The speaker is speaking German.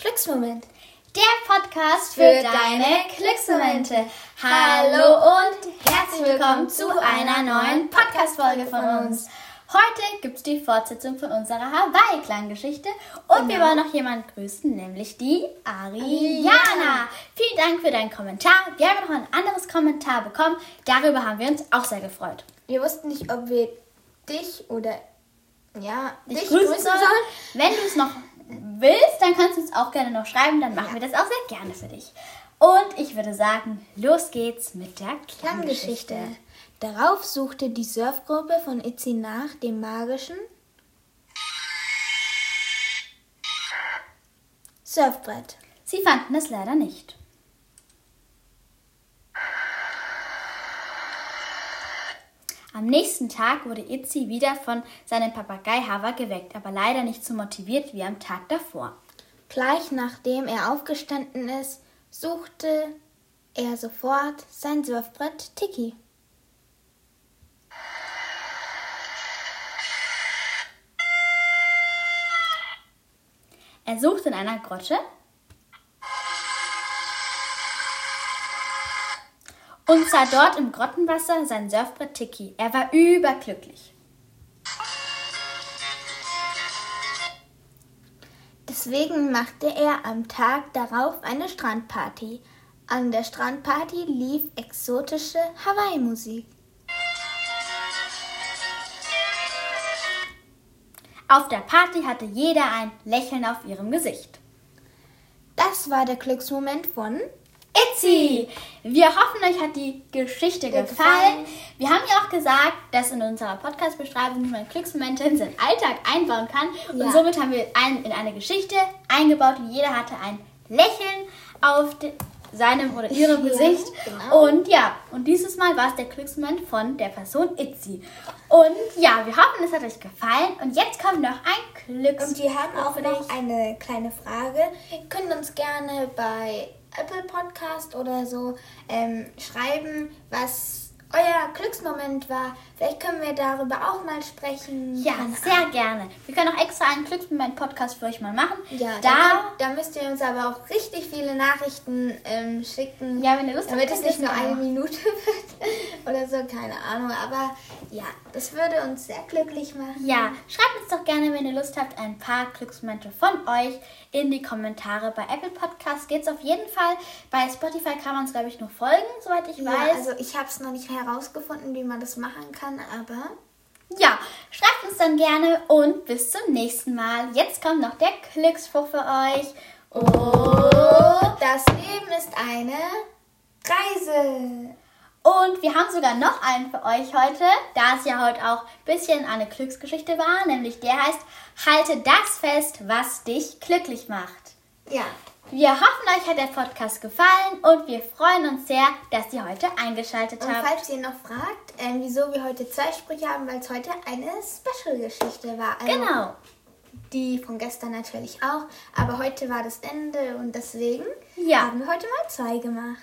Glücksmoment. Der Podcast für, deine Glücksmomente. Hallo und herzlich willkommen zu einer neuen Podcast-Folge von uns. Heute gibt es die Fortsetzung von unserer Hawaii-Klanggeschichte und genau. wir wollen noch jemanden grüßen, nämlich die Ariana. Vielen Dank für deinen Kommentar. Wir haben noch ein anderes Kommentar bekommen. Darüber haben wir uns auch sehr gefreut. Wir wussten nicht, ob wir dich oder ja, dich, dich grüßen, grüßen sollen. Wenn du es noch willst, dann kannst du es auch gerne noch schreiben. Dann machen wir das auch sehr gerne für dich. Und ich würde sagen, los geht's mit der Klanggeschichte. Darauf suchte die Surfgruppe von Itzy nach dem magischen Surfbrett. Sie fanden es leider nicht. Am nächsten Tag wurde Itzy wieder von seinem Papagei Hava geweckt, aber leider nicht so motiviert wie am Tag davor. Gleich nachdem er aufgestanden ist, suchte er sofort sein Surfbrett Tiki. Er suchte in einer Grotte und sah dort im Grottenwasser sein Surfbrett Tiki. Er war überglücklich. Deswegen machte er am Tag darauf eine Strandparty. An der Strandparty lief exotische Hawaii-Musik. Auf der Party hatte jeder ein Lächeln auf ihrem Gesicht. Das war der Glücksmoment von Itzy! Wir hoffen, euch hat die Geschichte gefallen. Wir haben ja auch gesagt, dass in unserer Podcast-Beschreibung man Glücksmomente in seinen Alltag einbauen kann. Ja. Und somit haben wir einen in eine Geschichte eingebaut und jeder hatte ein Lächeln auf seinem oder ihrem ja, Gesicht. Genau. Und ja, und dieses Mal war es der Glücksmoment von der Person Itzy. Und ja, wir hoffen, es hat euch gefallen. Und jetzt kommt noch ein Glücksmoment. Und wir haben auch noch eine kleine Frage. Ihr könnt uns gerne bei Apple Podcast oder so ähm, schreiben, was euer Glücksmoment war. Vielleicht können wir darüber auch mal sprechen. Ja, sehr gerne. Wir können auch extra einen Glücksmoment-Podcast für euch mal machen. Ja, da, da, da, müsst ihr uns aber auch richtig viele Nachrichten ähm, schicken. Ja, wenn ihr Lust habt. Damit es nicht nur eine Minute wird oder so, keine Ahnung. Aber ja, das würde uns sehr glücklich machen. Ja, schreibt uns doch gerne, wenn ihr Lust habt, ein paar Glücksmomente von euch in die Kommentare. Bei Apple Podcast geht es auf jeden Fall. Bei Spotify kann man es, glaube ich, nur folgen, soweit ich weiß. Ja, also ich habe es noch nicht herausgefunden, wie man das machen kann, aber... Ja, schreibt uns dann gerne und bis zum nächsten Mal. Jetzt kommt noch der Glücksspruch für euch. Oh, das Leben ist eine Reise. Und wir haben sogar noch einen für euch heute, da es ja heute auch ein bisschen eine Glücksgeschichte war, nämlich der heißt Halte das fest, was dich glücklich macht. Ja. Wir hoffen, euch hat der Podcast gefallen und wir freuen uns sehr, dass ihr heute eingeschaltet habt. Und falls ihr noch fragt, äh, wieso wir heute zwei Sprüche haben, weil es heute eine Special-Geschichte war. Also genau. Die von gestern natürlich auch, aber heute war das Ende und deswegen ja. haben wir heute mal zwei gemacht.